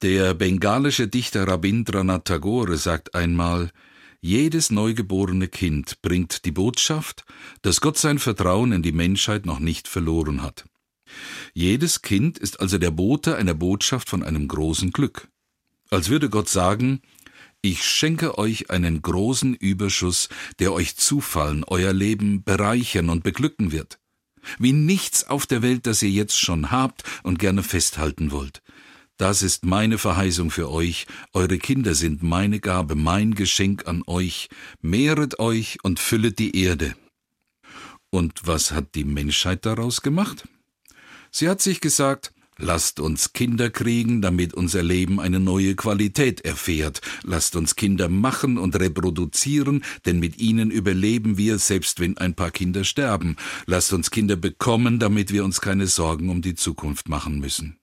Der bengalische Dichter Rabindranath Tagore sagt einmal, jedes neugeborene Kind bringt die Botschaft, dass Gott sein Vertrauen in die Menschheit noch nicht verloren hat. Jedes Kind ist also der Bote einer Botschaft von einem großen Glück. Als würde Gott sagen, ich schenke euch einen großen Überschuss, der euch zufallen, euer Leben bereichern und beglücken wird. Wie nichts auf der Welt, das ihr jetzt schon habt und gerne festhalten wollt. Das ist meine Verheißung für euch, eure Kinder sind meine Gabe, mein Geschenk an euch, mehret euch und füllet die Erde. Und was hat die Menschheit daraus gemacht? Sie hat sich gesagt, Lasst uns Kinder kriegen, damit unser Leben eine neue Qualität erfährt. Lasst uns Kinder machen und reproduzieren, denn mit ihnen überleben wir, selbst wenn ein paar Kinder sterben. Lasst uns Kinder bekommen, damit wir uns keine Sorgen um die Zukunft machen müssen.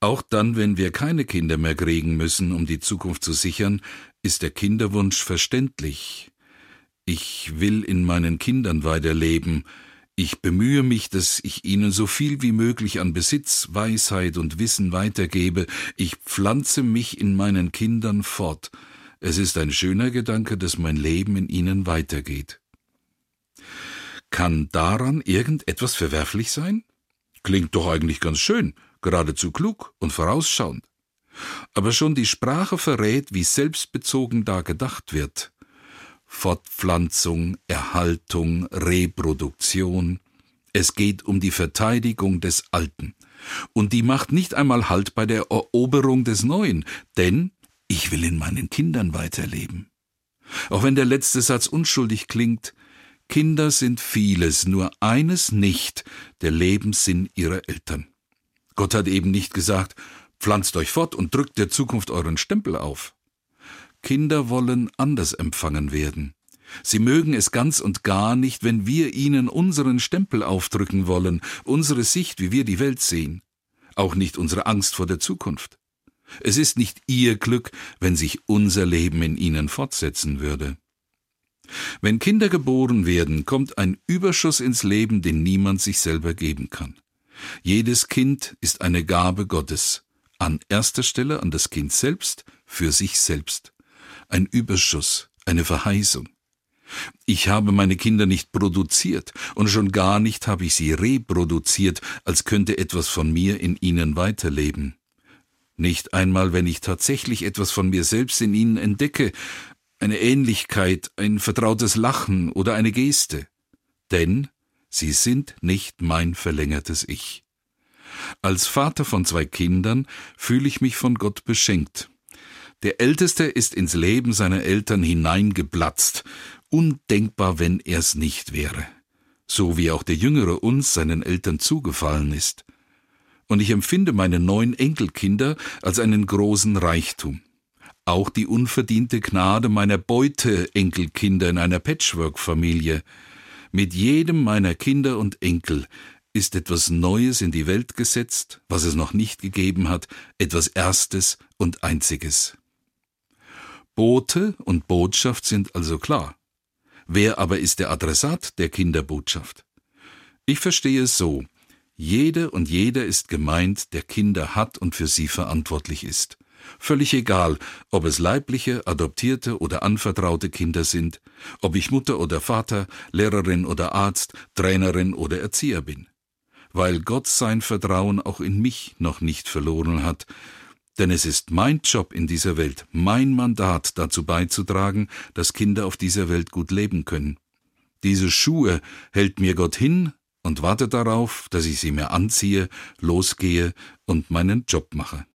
Auch dann, wenn wir keine Kinder mehr kriegen müssen, um die Zukunft zu sichern, ist der Kinderwunsch verständlich. Ich will in meinen Kindern weiterleben, ich bemühe mich, dass ich ihnen so viel wie möglich an Besitz, Weisheit und Wissen weitergebe. Ich pflanze mich in meinen Kindern fort. Es ist ein schöner Gedanke, dass mein Leben in ihnen weitergeht. Kann daran irgendetwas verwerflich sein? Klingt doch eigentlich ganz schön, geradezu klug und vorausschauend. Aber schon die Sprache verrät, wie selbstbezogen da gedacht wird. Fortpflanzung, Erhaltung, Reproduktion. Es geht um die Verteidigung des Alten. Und die macht nicht einmal Halt bei der Eroberung des Neuen, denn ich will in meinen Kindern weiterleben. Auch wenn der letzte Satz unschuldig klingt, Kinder sind vieles, nur eines nicht, der Lebenssinn ihrer Eltern. Gott hat eben nicht gesagt, pflanzt euch fort und drückt der Zukunft euren Stempel auf. Kinder wollen anders empfangen werden. Sie mögen es ganz und gar nicht, wenn wir ihnen unseren Stempel aufdrücken wollen, unsere Sicht, wie wir die Welt sehen, auch nicht unsere Angst vor der Zukunft. Es ist nicht ihr Glück, wenn sich unser Leben in ihnen fortsetzen würde. Wenn Kinder geboren werden, kommt ein Überschuss ins Leben, den niemand sich selber geben kann. Jedes Kind ist eine Gabe Gottes, an erster Stelle an das Kind selbst, für sich selbst ein Überschuss, eine Verheißung. Ich habe meine Kinder nicht produziert, und schon gar nicht habe ich sie reproduziert, als könnte etwas von mir in ihnen weiterleben. Nicht einmal, wenn ich tatsächlich etwas von mir selbst in ihnen entdecke, eine Ähnlichkeit, ein vertrautes Lachen oder eine Geste. Denn sie sind nicht mein verlängertes Ich. Als Vater von zwei Kindern fühle ich mich von Gott beschenkt, der Älteste ist ins Leben seiner Eltern hineingeplatzt, undenkbar, wenn er's nicht wäre, so wie auch der Jüngere uns seinen Eltern zugefallen ist. Und ich empfinde meine neun Enkelkinder als einen großen Reichtum. Auch die unverdiente Gnade meiner Beute-Enkelkinder in einer Patchwork-Familie. Mit jedem meiner Kinder und Enkel ist etwas Neues in die Welt gesetzt, was es noch nicht gegeben hat, etwas Erstes und Einziges. Bote und Botschaft sind also klar. Wer aber ist der Adressat der Kinderbotschaft? Ich verstehe es so, jede und jeder ist gemeint, der Kinder hat und für sie verantwortlich ist. Völlig egal, ob es leibliche, adoptierte oder anvertraute Kinder sind, ob ich Mutter oder Vater, Lehrerin oder Arzt, Trainerin oder Erzieher bin. Weil Gott sein Vertrauen auch in mich noch nicht verloren hat, denn es ist mein Job in dieser Welt, mein Mandat dazu beizutragen, dass Kinder auf dieser Welt gut leben können. Diese Schuhe hält mir Gott hin und wartet darauf, dass ich sie mir anziehe, losgehe und meinen Job mache.